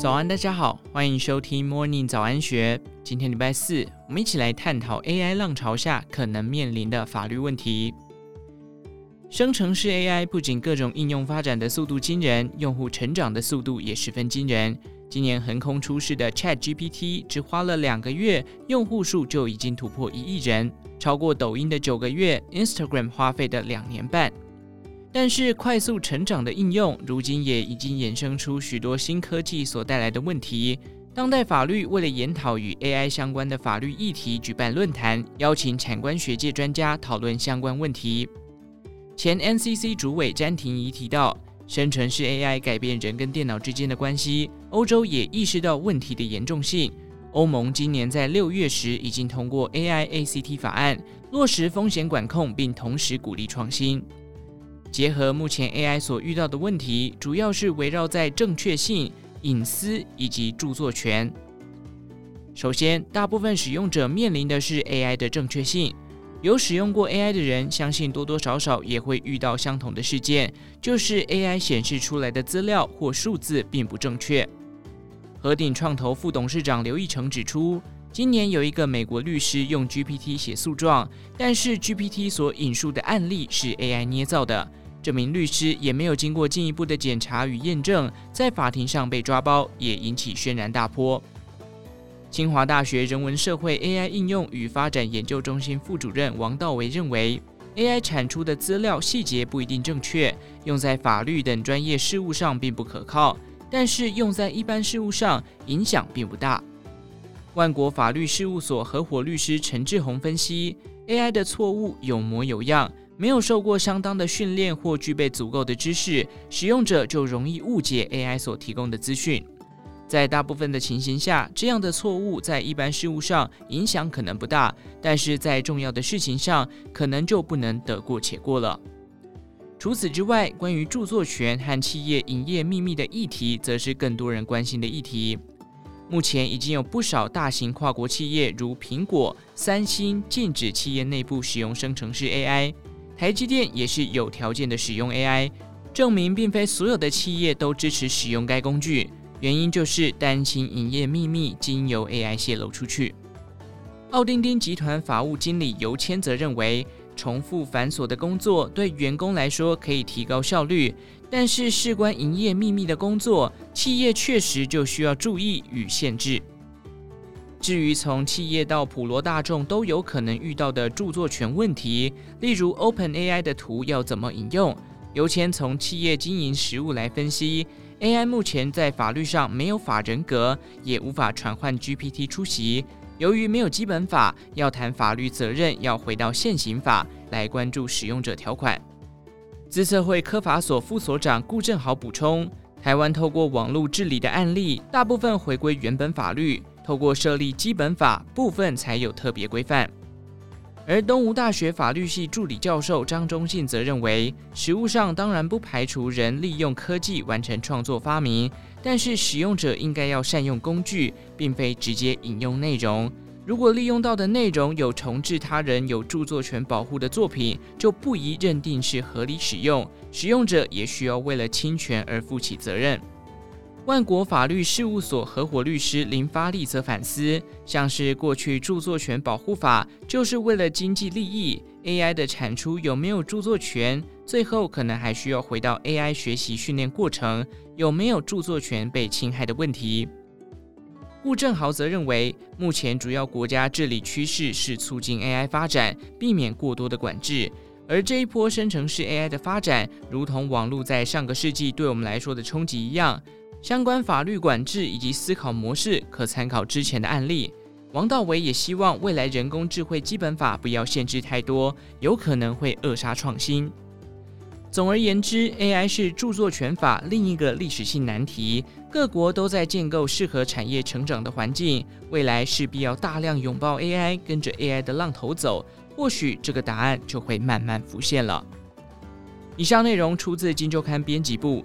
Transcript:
早安，大家好，欢迎收听 Morning 早安学。今天礼拜四，我们一起来探讨 AI 浪潮下可能面临的法律问题。生成式 AI 不仅各种应用发展的速度惊人，用户成长的速度也十分惊人。今年横空出世的 ChatGPT 只花了两个月，用户数就已经突破一亿人，超过抖音的九个月，Instagram 花费的两年半。但是，快速成长的应用，如今也已经衍生出许多新科技所带来的问题。当代法律为了研讨与 AI 相关的法律议题，举办论坛，邀请产官学界专家讨论相关问题。前 NCC 主委詹廷仪提到，生成式 AI 改变人跟电脑之间的关系。欧洲也意识到问题的严重性。欧盟今年在六月时已经通过 AI ACT 法案，落实风险管控，并同时鼓励创新。结合目前 AI 所遇到的问题，主要是围绕在正确性、隐私以及著作权。首先，大部分使用者面临的是 AI 的正确性。有使用过 AI 的人，相信多多少少也会遇到相同的事件，就是 AI 显示出来的资料或数字并不正确。和鼎创投副董事长刘义成指出，今年有一个美国律师用 GPT 写诉状，但是 GPT 所引述的案例是 AI 捏造的。这名律师也没有经过进一步的检查与验证，在法庭上被抓包，也引起轩然大波。清华大学人文社会 AI 应用与发展研究中心副主任王道维认为，AI 产出的资料细节不一定正确，用在法律等专业事务上并不可靠，但是用在一般事务上影响并不大。万国法律事务所合伙律师陈志宏分析，AI 的错误有模有样。没有受过相当的训练或具备足够的知识，使用者就容易误解 AI 所提供的资讯。在大部分的情形下，这样的错误在一般事务上影响可能不大，但是在重要的事情上，可能就不能得过且过了。除此之外，关于著作权和企业营业秘密的议题，则是更多人关心的议题。目前已经有不少大型跨国企业，如苹果、三星，禁止企业内部使用生成式 AI。台积电也是有条件的使用 AI，证明并非所有的企业都支持使用该工具，原因就是担心营业秘密经由 AI 泄露出去。奥丁丁集团法务经理尤谦则认为，重复繁琐的工作对员工来说可以提高效率，但是事关营业秘密的工作，企业确实就需要注意与限制。至于从企业到普罗大众都有可能遇到的著作权问题，例如 OpenAI 的图要怎么引用，尤前从企业经营实务来分析，AI 目前在法律上没有法人格，也无法传唤 GPT 出席。由于没有基本法，要谈法律责任，要回到现行法来关注使用者条款。资策会科法所副所长顾正豪补充，台湾透过网络治理的案例，大部分回归原本法律。透过设立基本法部分才有特别规范，而东吴大学法律系助理教授张忠信则认为，实务上当然不排除人利用科技完成创作发明，但是使用者应该要善用工具，并非直接引用内容。如果利用到的内容有重制他人有著作权保护的作品，就不宜认定是合理使用，使用者也需要为了侵权而负起责任。万国法律事务所合伙律师林发利则反思，像是过去著作权保护法就是为了经济利益，AI 的产出有没有著作权，最后可能还需要回到 AI 学习训练过程有没有著作权被侵害的问题。顾正豪则认为，目前主要国家治理趋势是促进 AI 发展，避免过多的管制，而这一波生成式 AI 的发展，如同网络在上个世纪对我们来说的冲击一样。相关法律管制以及思考模式可参考之前的案例。王道维也希望未来人工智慧基本法不要限制太多，有可能会扼杀创新。总而言之，AI 是著作权法另一个历史性难题。各国都在建构适合产业成长的环境，未来势必要大量拥抱 AI，跟着 AI 的浪头走。或许这个答案就会慢慢浮现了。以上内容出自《金周刊》编辑部。